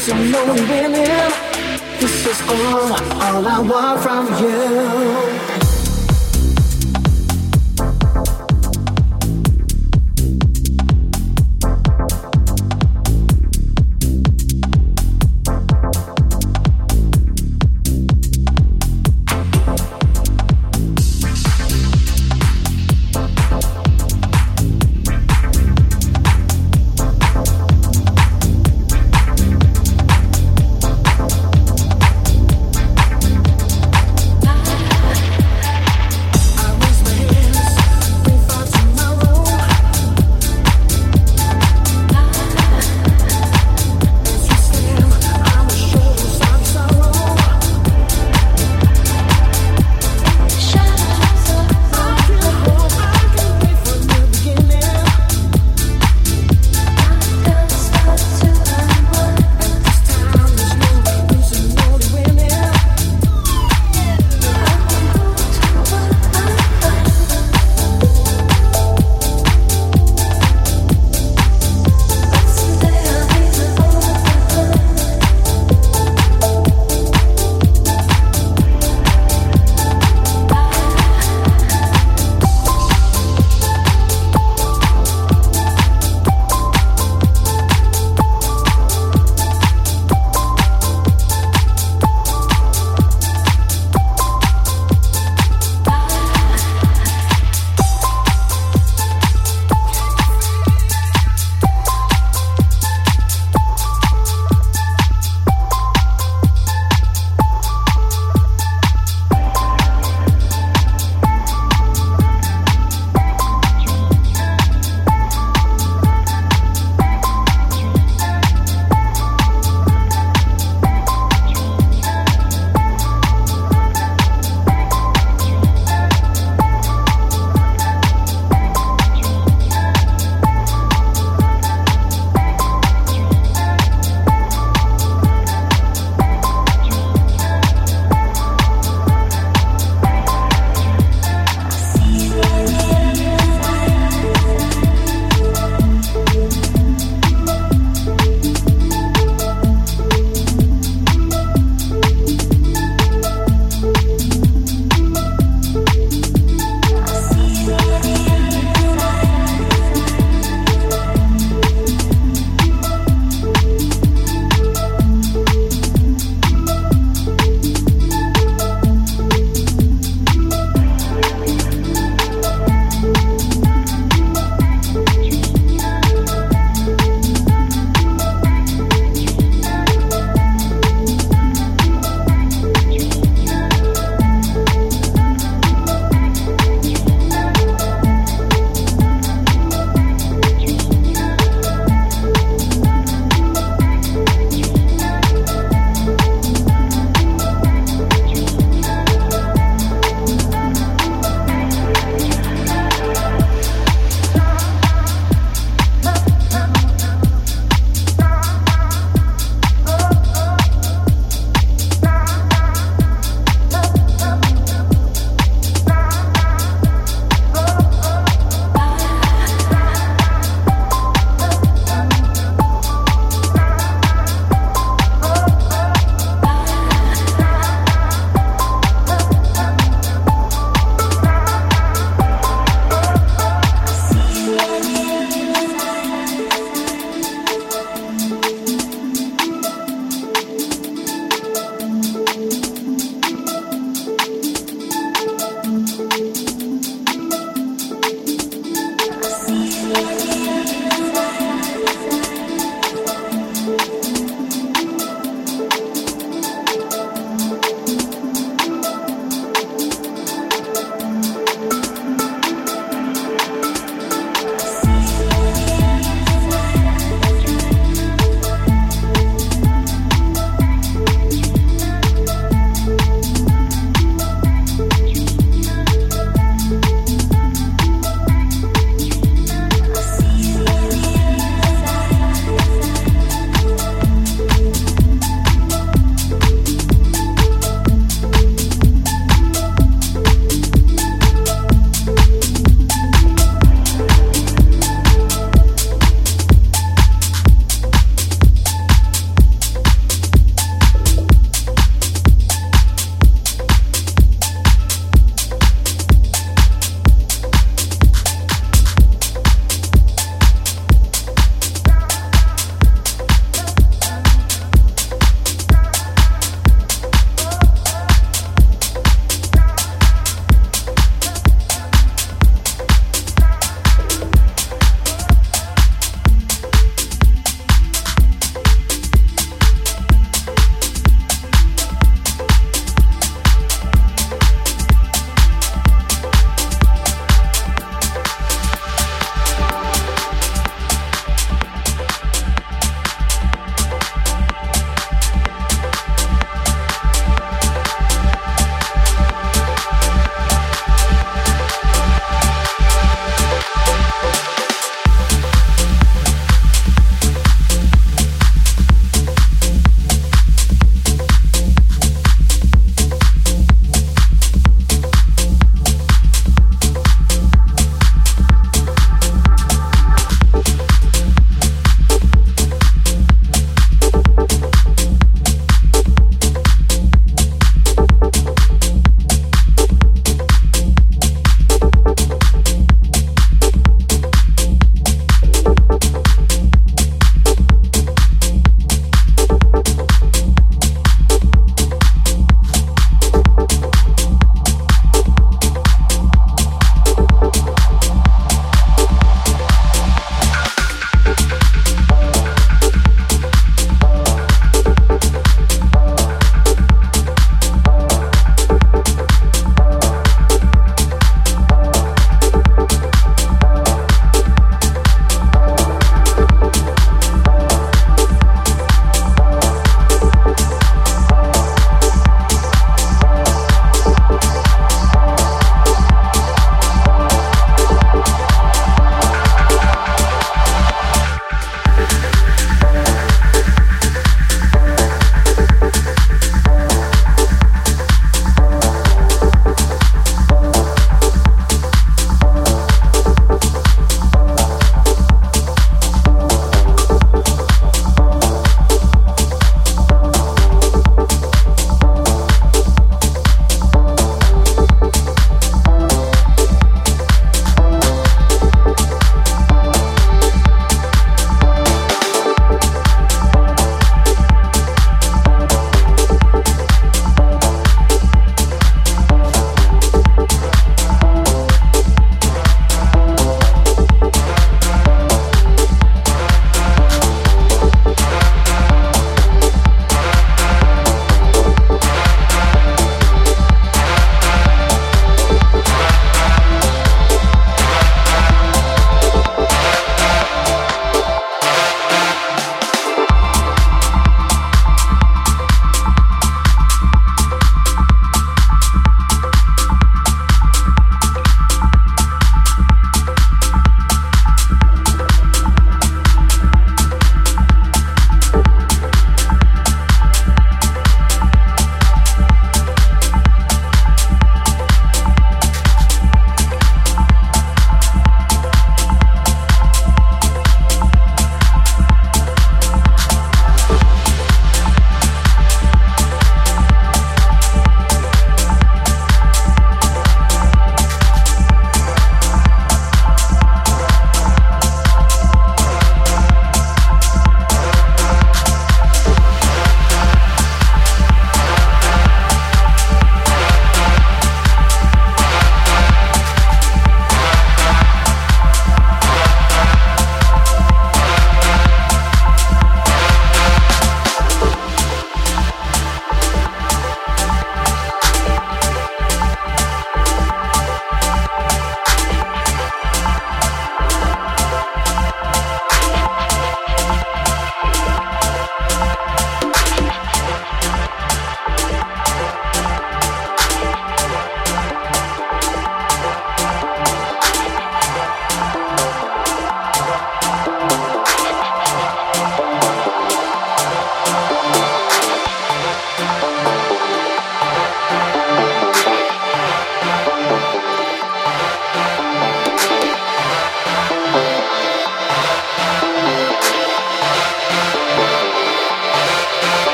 losing no winning. This is all, all I want from you.